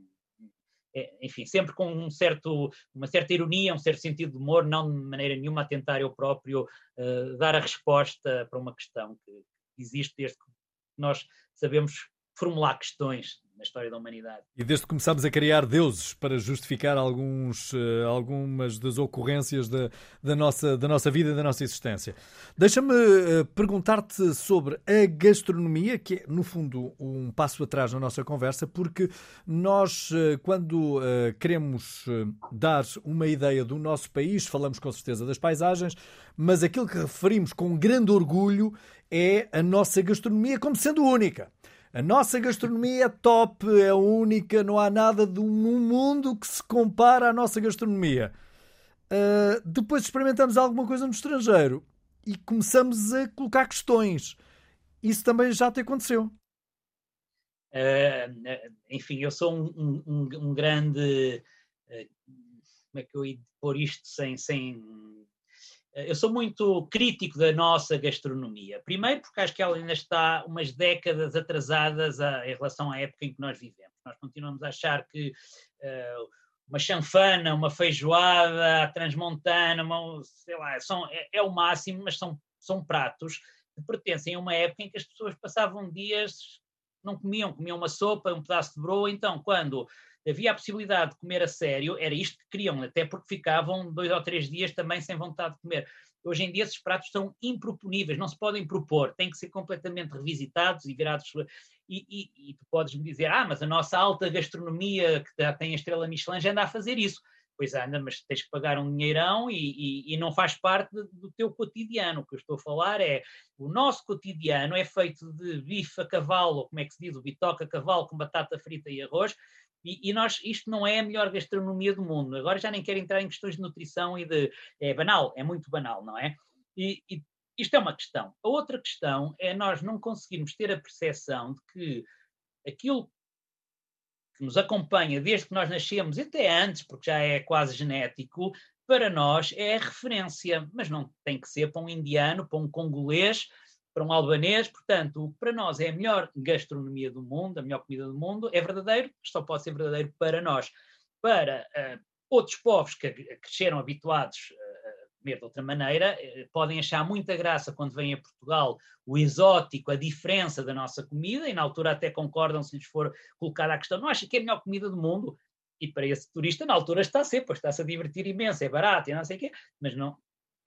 é, enfim, sempre com um certo, uma certa ironia, um certo sentido de humor, não de maneira nenhuma a tentar eu próprio uh, dar a resposta para uma questão que existe desde que nós sabemos formular questões na história da humanidade. E desde que começámos a criar deuses para justificar alguns, uh, algumas das ocorrências da, da, nossa, da nossa vida, da nossa existência. Deixa-me uh, perguntar-te sobre a gastronomia, que é, no fundo, um passo atrás na nossa conversa, porque nós, uh, quando queremos dar uma ideia do nosso país, falamos com certeza das paisagens, mas aquilo que referimos com grande orgulho é a nossa gastronomia como sendo única. A nossa gastronomia é top, é única, não há nada no mundo que se compara à nossa gastronomia. Uh, depois experimentamos alguma coisa no estrangeiro e começamos a colocar questões. Isso também já te aconteceu. Uh, enfim, eu sou um, um, um grande. Uh, como é que eu ia pôr isto sem, sem eu sou muito crítico da nossa gastronomia. Primeiro, porque acho que ela ainda está umas décadas atrasadas a, em relação à época em que nós vivemos. Nós continuamos a achar que uh, uma chanfana, uma feijoada, a transmontana, uma, sei lá, são, é, é, o máximo, mas são, são pratos que pertencem a uma época em que as pessoas passavam dias, não comiam, comiam uma sopa, um pedaço de broa. Então, quando havia a possibilidade de comer a sério, era isto que queriam, até porque ficavam dois ou três dias também sem vontade de comer. Hoje em dia esses pratos são improponíveis, não se podem propor, têm que ser completamente revisitados e virados. E, e, e tu podes me dizer, ah, mas a nossa alta gastronomia que já tem a estrela Michelin já anda a fazer isso. Pois anda, mas tens que pagar um dinheirão e, e não faz parte do teu cotidiano. O que eu estou a falar é o nosso cotidiano é feito de bife a cavalo, como é que se diz, o bitoque a cavalo com batata frita e arroz, e, e, nós, isto não é a melhor gastronomia do mundo. Agora já nem quero entrar em questões de nutrição e de. É banal, é muito banal, não é? E, e isto é uma questão. A outra questão é nós não conseguirmos ter a percepção de que aquilo que nos acompanha desde que nós nascemos, até antes, porque já é quase genético, para nós é a referência, mas não tem que ser para um indiano, para um congolês, para um albanês, portanto, o que para nós é a melhor gastronomia do mundo, a melhor comida do mundo, é verdadeiro, só pode ser verdadeiro para nós. Para uh, outros povos que cresceram habituados a comer de outra maneira, uh, podem achar muita graça quando vêm a Portugal o exótico, a diferença da nossa comida, e na altura até concordam se lhes for colocada a questão, não acha que é a melhor comida do mundo? E para esse turista, na altura está a ser, pois está-se a divertir imenso, é barato e não sei o quê, mas não.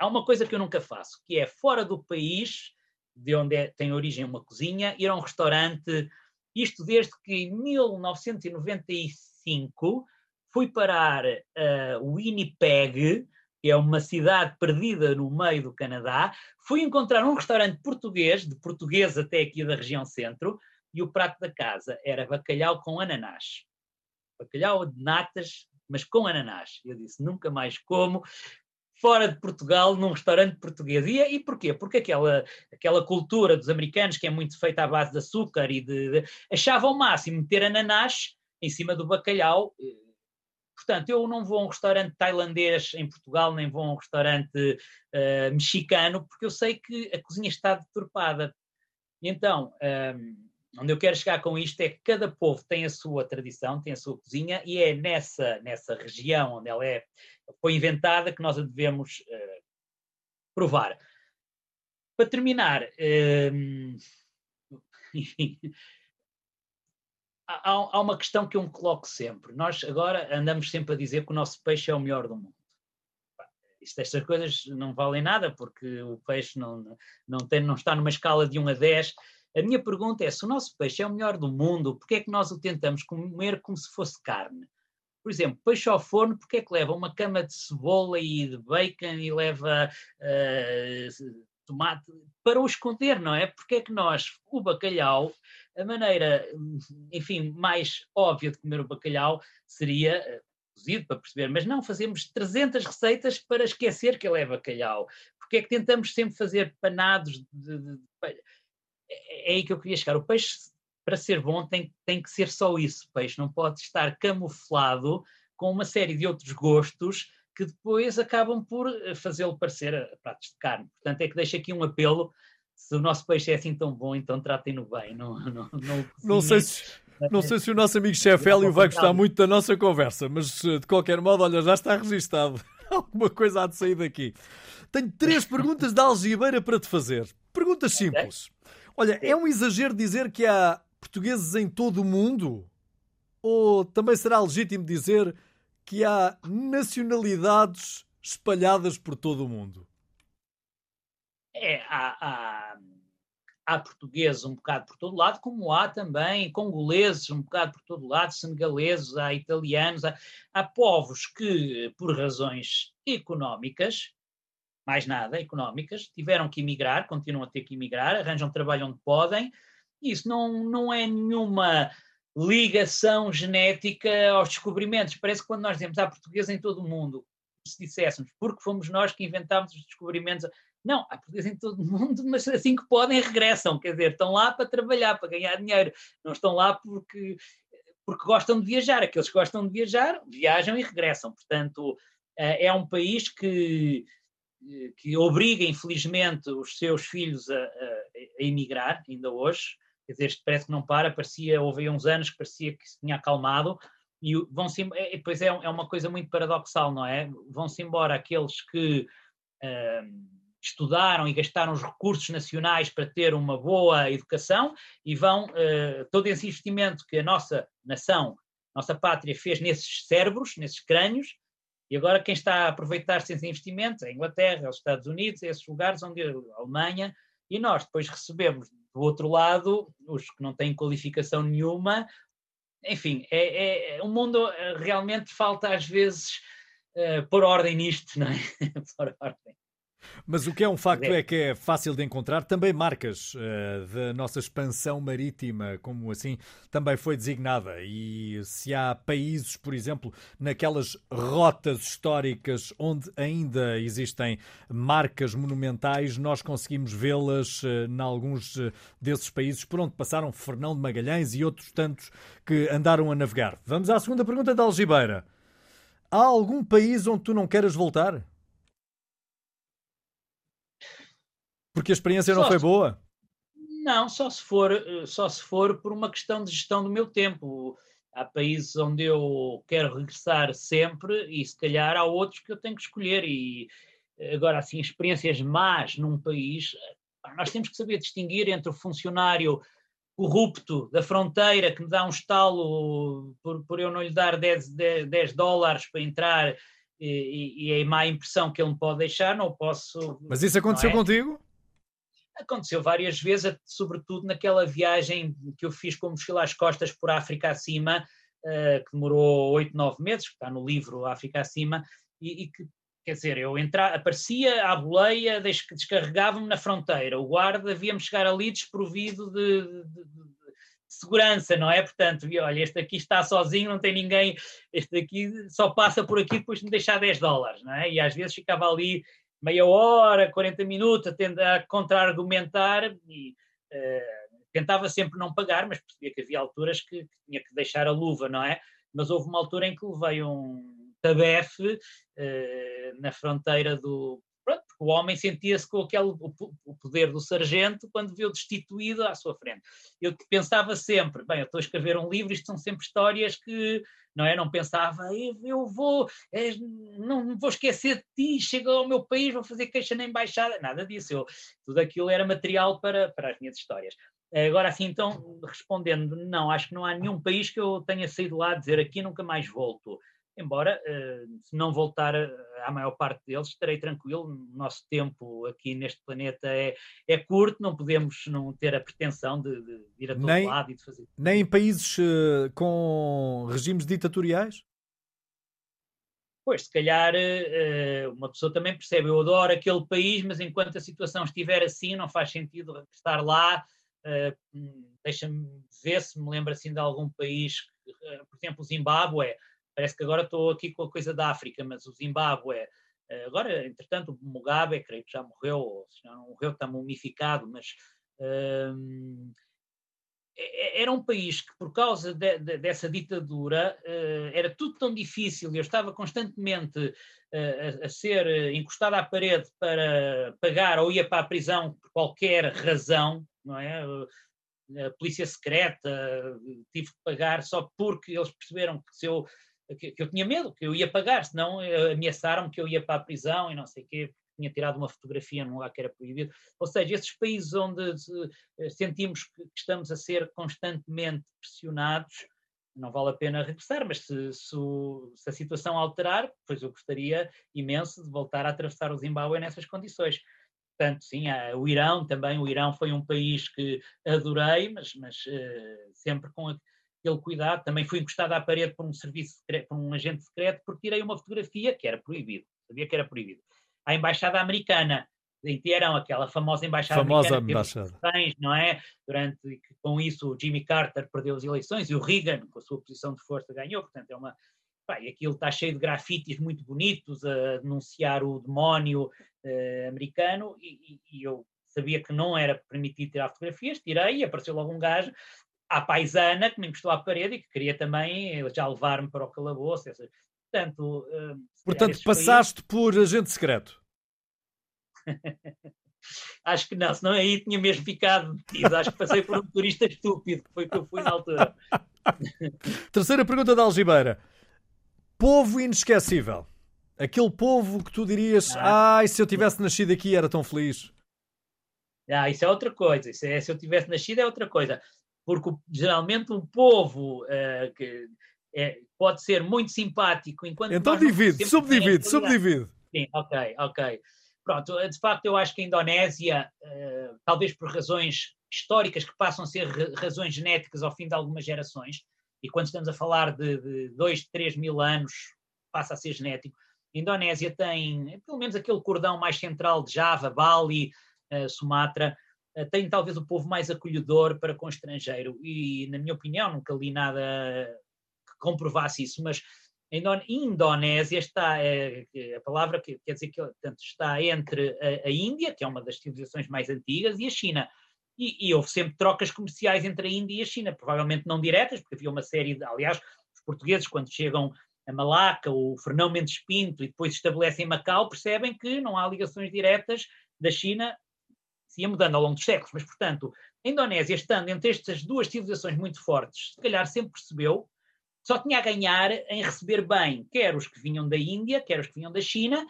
Há uma coisa que eu nunca faço, que é fora do país de onde é, tem origem uma cozinha, ir a um restaurante, isto desde que em 1995 fui parar uh, Winnipeg, que é uma cidade perdida no meio do Canadá. Fui encontrar um restaurante português, de português até aqui da região centro, e o prato da casa era bacalhau com ananás. Bacalhau de natas, mas com ananás. Eu disse, nunca mais como fora de Portugal, num restaurante português. E, e porquê? Porque aquela, aquela cultura dos americanos, que é muito feita à base de açúcar e de, de achava ao máximo meter ananás em cima do bacalhau eh, Portanto, eu não vou a um restaurante tailandês em Portugal, nem vou a um restaurante uh, mexicano, porque eu sei que a cozinha está deturpada. Então, um, ehm, onde eu quero chegar com isto é que cada povo tem a sua tradição, tem a sua cozinha, e é nessa, nessa região onde ela é, foi inventada que nós a devemos uh, provar. Para terminar, enfim, há, há, uma questão que eu me coloco sempre. Nós agora andamos sempre a dizer que o nosso peixe é o melhor do mundo. Estas coisas não valem nada porque o peixe não, não, tem, não está numa escala de 1 a 10. A minha pergunta é: se o nosso peixe é o melhor do mundo, porquê é que nós o tentamos comer como se fosse carne? Por exemplo, peixe ao forno, porque é que leva uma cama de cebola e de bacon e leva uh, tomate para o esconder, não é? Porque é que nós, o bacalhau, a maneira, enfim, mais óbvia de comer o bacalhau seria eh, cozido para perceber, mas não fazemos 300 receitas para esquecer que ele é bacalhau. Porque é que tentamos sempre fazer panados de, de, de, é, é aí que eu queria chegar. O peixe, para ser bom, tem, tem que ser só isso. O peixe não pode estar camuflado com uma série de outros gostos que depois acabam por eh, fazê-lo parecer a pratos de carne. Portanto, é que deixo aqui um apelo. Se o nosso peixe é assim tão bom, então tratem-no bem. Não, não, não, não sei se, não sei se o nosso amigo chefe Hélio vai gostar muito da nossa conversa, mas eh, de qualquer modo, olha, já está registado. Alguma coisa há de sair daqui. Tenho três perguntas da algibeira para te fazer. Perguntas simples. Olha, é um exagero dizer que há portugueses em todo o mundo? Ou também será legítimo dizer que há nacionalidades espalhadas por todo o mundo. É, há, há, há, portugueses um bocado por todo lado, como há também congoleses um bocado por todo lado, senegaleses, há italianos, há, há povos que, por razões económicas, mais nada, económicas, tiveram que emigrar, continuam a ter que emigrar, arranjam trabalho onde podem, isso não, não é nenhuma ligação genética aos descobrimentos. Parece que quando nós dizemos há ah, em todo o mundo, se disséssemos porque fomos nós que inventámos os descobrimentos, não, há português em todo o mundo, mas assim que podem regressam, quer dizer, estão lá para trabalhar, para ganhar dinheiro, não estão lá porque, porque gostam de viajar. Aqueles que gostam de viajar, viajam e regressam. Portanto, eh, é um país que, que obriga, infelizmente, os seus filhos a, a, a emigrar, ainda hoje, quer dizer, isto parece que não para, parecia, houve uns anos que parecia que se tinha acalmado, e vão-se, é, depois é, é uma coisa muito paradoxal, não é? Vão-se embora aqueles que uh, estudaram e gastaram os recursos nacionais para ter uma boa educação e vão, uh, todo esse investimento que a nossa nação, nossa pátria fez nesses cérebros, nesses crânios, e agora quem está a aproveitar-se desse investimento é a Inglaterra, é os Estados Unidos, é esses lugares onde a Alemanha, e nós depois recebemos do outro lado, os que não têm qualificação nenhuma, enfim, é, é, é o mundo eh, realmente falta às vezes uh, pôr ordem nisto, não é? pôr ordem. Mas o que é um facto é. é que é fácil de encontrar também marcas uh, da nossa expansão marítima, como assim também foi designada. E se há países, por exemplo, naquelas rotas históricas onde ainda existem marcas monumentais, nós conseguimos vê-las uh, em alguns uh, desses países por onde passaram Fernão de Magalhães e outros tantos que andaram a navegar. Vamos à segunda pergunta da Algibeira. Há algum país onde tu não queres voltar? Porque a experiência só não foi se... boa? Não, só se for eh, só se for por uma questão de gestão do meu tempo. Há países onde eu quero regressar sempre e se calhar há outros que eu tenho que escolher e eh, agora assim experiências más num país nós temos que saber distinguir entre o funcionário corrupto da fronteira que me dá um estalo por, por eu não lhe dar 10, 10, 10 dólares para entrar e, e, é a má impressão que ele me pode deixar, não posso. Mas isso aconteceu é? contigo? Aconteceu várias vezes, sobretudo naquela viagem que eu fiz com mochila às costas por África acima, uh, que demorou oito, nove meses, que está no livro África Acima, e, e que, quer dizer, eu entra, aparecia à boleia, descarregava-me na fronteira, o guarda via-me chegar ali desprovido de, de, de segurança, não é? Portanto, olha, este aqui está sozinho, não tem ninguém, este aqui só passa por aqui depois de me deixar 10 dólares, não é? E às vezes ficava ali meia hora, 40 minutos a contra-argumentar e uh, tentava sempre não pagar, mas percebia que havia alturas que, que, tinha que deixar a luva, não é? Mas houve uma altura em que levei um tabefe uh, na fronteira do, o homem sentia-se com aquele, o, poder do sargento quando viu destituído à sua frente. Eu pensava sempre, bem, eu estou a escrever um livro, isto são sempre histórias que, não é? Não pensava, eu, vou, é, não vou esquecer de ti, chego ao meu país, vou fazer queixa na embaixada, nada disso. Eu, tudo aquilo era material para, para as minhas histórias. Agora, assim, então, respondendo, não, acho que não há nenhum país que eu tenha saído lá a dizer aqui nunca mais volto embora uh, se não voltar à maior parte deles, estarei tranquilo. O nosso tempo aqui neste planeta é, é curto, não podemos não ter a pretensão de, de ir a todo nem, lado e de fazer. Nem em países uh, com regimes ditatoriais? Pois, se calhar uma pessoa também percebe, eu adoro aquele país, mas enquanto a situação estiver assim, não faz sentido estar lá. Deixa-me ver se me lembro assim de algum país, por exemplo, o Zimbábue Parece que agora estou aqui com a coisa da África, mas o Zimbábue, eh, agora, entretanto, o Mugabe, creio que já morreu, se não morreu, está mumificado, mas hum, era um país que, por causa de, de, dessa ditadura, uh, era tudo tão difícil, eu estava constantemente uh, a, a, ser encostado à parede para pagar ou ia para a prisão por qualquer razão, não é? A polícia secreta, tive que pagar só porque eles perceberam que se eu que, que eu tinha medo, que eu ia pagar, senão eh, ameaçaram-me que eu ia para a prisão e não sei o quê, tinha tirado uma fotografia num lugar que era proibido. Ou seja, esses países onde eh, sentimos que estamos a ser constantemente pressionados, não vale a pena regressar, mas se, se, se, a situação alterar, pois eu gostaria imenso de voltar a atravessar o Zimbábue nessas condições. Portanto, sim, o Irão também, o Irão foi um país que adorei, mas, mas uh, sempre com, aquele cuidado. Também fui encostado à parede por um serviço secreto, por um agente secreto, porque tirei uma fotografia que era proibido. Sabia que era proibido. A embaixada americana em Teherão, aquela famosa embaixada famosa americana, embaixada. não é? Durante com isso o Jimmy Carter perdeu as eleições e o Reagan, com a sua posição de força, ganhou. Portanto, é uma e aquilo está cheio de grafites muito bonitos a denunciar o demónio uh, americano e, e, e, eu sabia que não era permitido tirar fotografias, tirei e apareceu logo um gajo à paisana que me encostou à parede e que queria também já levar-me para o calabouço. Portanto, uh, Portanto passaste por agente secreto. Acho que não, senão aí tinha mesmo ficado metido. Acho que passei por um turista estúpido, que foi o que eu fui na altura. Terceira pergunta da Algibeira. Povo inesquecível. Aquele povo que tu dirias, ah. ai, se eu tivesse nascido aqui era tão feliz. Ah, isso é outra coisa. Isso é, se eu tivesse nascido é outra coisa porque geralmente um povo uh, que é, pode ser muito simpático enquanto. Então divide, subdivide, subdivide. Sim, ok, ok. Pronto, de facto, eu acho que a Indonésia, uh, talvez por razões históricas que passam a ser razões genéticas ao fim de algumas gerações, e quando estamos a falar de 2, 3 mil anos, passa a ser genético. A Indonésia tem, pelo menos, aquele cordão mais central de Java, Bali, Sumatra, eh, tem talvez o povo mais acolhedor para com o estrangeiro. E, na minha opinião, nunca li nada que comprovasse isso, mas Indonésia está, é, a palavra que quer dizer que portanto, está entre a, a, Índia, que é uma das civilizações mais antigas, e a China. E, e, houve sempre trocas comerciais entre a Índia e a China, provavelmente não diretas, porque havia uma série de, aliás, os portugueses, quando chegam a Malaca, o Fernão Mendes Pinto, e depois estabelecem Macau, percebem que não há ligações diretas da China se ia mudando ao longo dos séculos, mas, portanto, a Indonésia, estando entre estas duas civilizações muito fortes, se calhar sempre percebeu só tinha a ganhar em receber bem, quer os que vinham da Índia, quer os que vinham da China,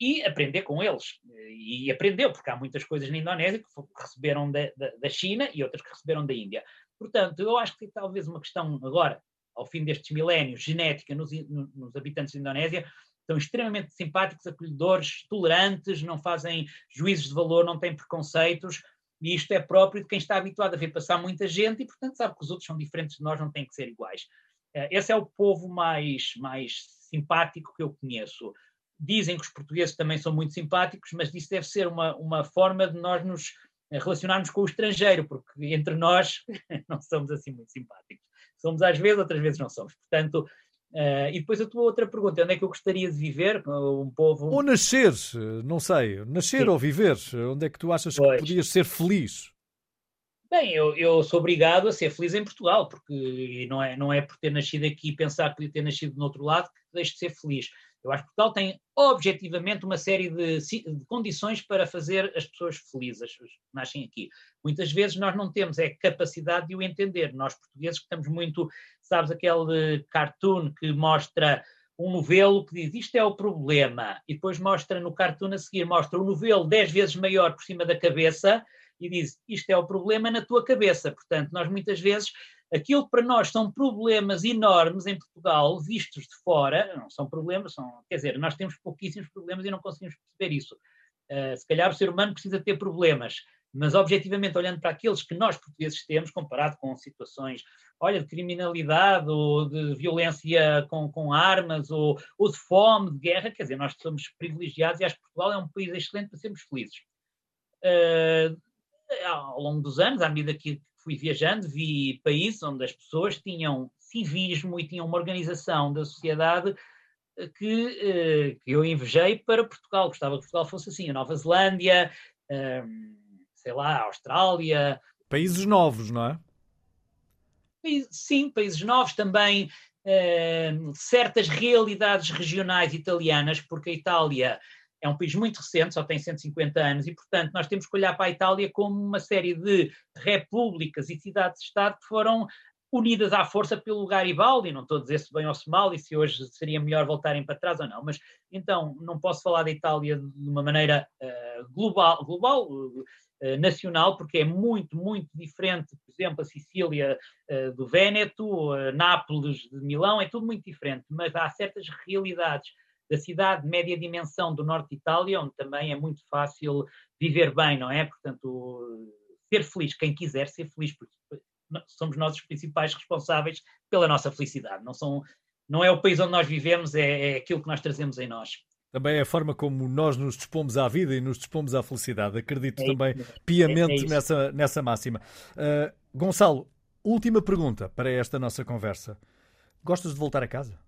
e aprender com eles. E aprendeu, porque há muitas coisas na Indonésia que receberam da, da, da China e outras que receberam da Índia. Portanto, eu acho que talvez uma questão agora, ao fim destes milénios, genética nos, nos habitantes da Indonésia, são extremamente simpáticos, acolhedores, tolerantes, não fazem juízos de valor, não têm preconceitos, e isto é próprio de quem está habituado a ver passar muita gente e, portanto, sabe que os outros são diferentes de nós, não têm que ser iguais. esse é o povo mais, mais simpático que eu conheço. Dizem que os portugueses também são muito simpáticos, mas isso deve ser uma, uma forma de nós nos relacionarmos com o estrangeiro, porque entre nós não somos assim muito simpáticos. Somos às vezes, outras vezes não somos. Portanto, Uh, e depois a tua outra pergunta, onde é que eu gostaria de viver? Um povo. Ou nascer, não sei. Nascer Sim. ou viver? Onde é que tu achas pois. que podias ser feliz? Bem, eu, eu, sou obrigado a ser feliz em Portugal, porque não é, não é por ter nascido aqui e pensar que podia ter nascido no outro lado que deixo de ser feliz. Eu acho que Portugal tem objetivamente uma série de, de, condições para fazer as pessoas felizes, as que nascem aqui. Muitas vezes nós não temos é capacidade de o entender. Nós portugueses estamos muito, sabes, aquele cartoon que mostra um novelo que diz isto é o problema, e depois mostra no cartoon a seguir, mostra o novelo 10 vezes maior por cima da cabeça e diz isto é o problema na tua cabeça. Portanto, nós muitas vezes aquilo que para nós são problemas enormes em Portugal, vistos de fora, não são problemas, são, quer dizer, nós temos pouquíssimos problemas e não conseguimos perceber isso. Uh, se calhar o ser humano precisa ter problemas, mas objetivamente olhando para aqueles que nós portugueses temos, comparado com situações, olha, de criminalidade ou de violência com, com armas ou, ou de fome, de guerra, quer dizer, nós somos privilegiados e acho que Portugal é um país excelente para sermos felizes. Uh, ao longo dos anos, à medida que fui viajando, vi países onde as pessoas tinham civismo e tinham uma organização da sociedade eh, que, eh, que eu invejei para Portugal. Gostava que Portugal fosse assim. A Nova Zelândia, sei lá, Austrália. Países novos, não é? Sim, países novos também. Ehm, certas realidades regionais italianas, porque a Itália é um país muito recente, só tem 150 anos, e, portanto, nós temos que olhar para a Itália como uma série de repúblicas e cidades-estado que foram unidas à força pelo Garibaldi, não estou a dizer se bem ou se mal, e se hoje seria melhor voltarem para trás ou não, mas então não posso falar da Itália de uma maneira uh, global, global uh, nacional, porque é muito, muito diferente, por exemplo, a Sicília uh, do Véneto, Nápoles de Milão, é tudo muito diferente, mas há certas realidades da cidade de média dimensão do norte de Itália, onde também é muito fácil viver bem, não é? Portanto, ser feliz, quem quiser ser feliz, porque somos nós os principais responsáveis pela nossa felicidade. Não, são, não é o país onde nós vivemos, é, é aquilo que nós trazemos em nós. Também é a forma como nós nos dispomos à vida e nos dispomos à felicidade. Acredito é também piamente é, é nessa, nessa máxima. Uh, Gonçalo, última pergunta para esta nossa conversa. Gostas de voltar a casa?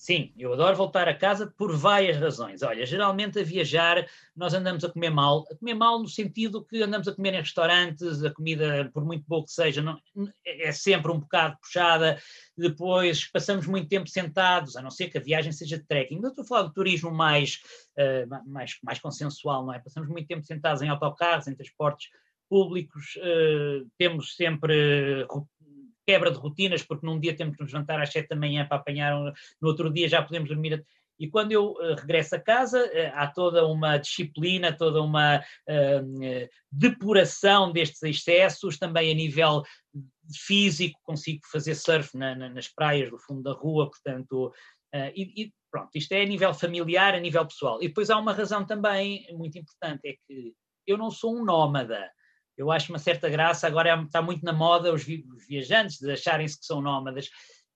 Sim, eu adoro voltar a casa por várias razões. Olha, geralmente a viajar nós andamos a comer mal, a comer mal no sentido que andamos a comer em restaurantes, a comida, por muito boa que seja, não, é sempre um bocado puxada. Depois passamos muito tempo sentados, a não ser que a viagem seja de trekking. Eu estou a falar do turismo mais, uh, mais, mais consensual, não é? Passamos muito tempo sentados em autocarros, em transportes públicos, uh, temos sempre quebra de rotinas, porque num dia temos que nos levantar às sete da manhã para apanhar, um, no outro dia já podemos dormir. E quando eu uh, regresso a casa, uh, há toda uma disciplina, toda uma uh, depuração destes excessos, também a nível físico, consigo fazer surf na, na, nas praias do fundo da rua, portanto, e, e, pronto, isto é a nível familiar, a nível pessoal. E depois há uma razão também muito importante, é que eu não sou um nómada, eu acho uma certa graça, agora é, está muito na moda os, viajantes de acharem-se que são nómadas,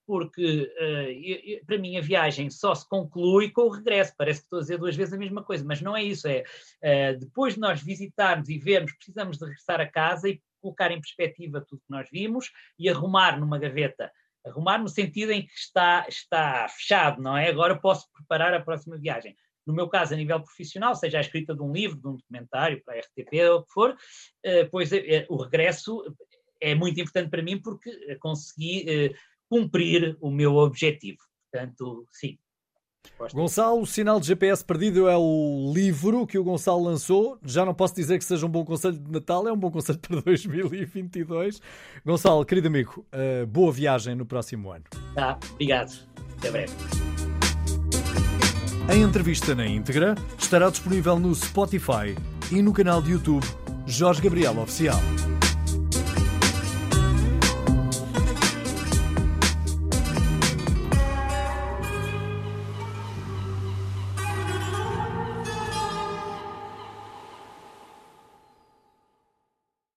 porque uh, para mim a viagem só se conclui com o regresso, parece que estou a dizer duas vezes a mesma coisa, mas não é isso, é uh, depois de nós visitarmos e vermos, precisamos de regressar a casa e colocar em perspectiva tudo que nós vimos e arrumar numa gaveta. Arrumar no sentido em que está, está fechado, não é? Agora posso preparar a próxima viagem no meu caso, a nível profissional, seja a escrita de um livro, de um documentário, para a RTP ou o que for, eh, pois eh, eh, o regresso é muito importante para mim porque consegui cumprir o meu objetivo. Portanto, sim. Gonçalo, o sinal de GPS perdido é o livro que o Gonçalo lançou. Já não posso dizer que seja um bom conselho de Natal, é um bom conselho para 2022. Gonçalo, querido amigo, boa viagem no próximo ano. Tá, obrigado. Até breve. A entrevista na íntegra estará disponível no Spotify e no canal de YouTube Jorge Gabriel Oficial.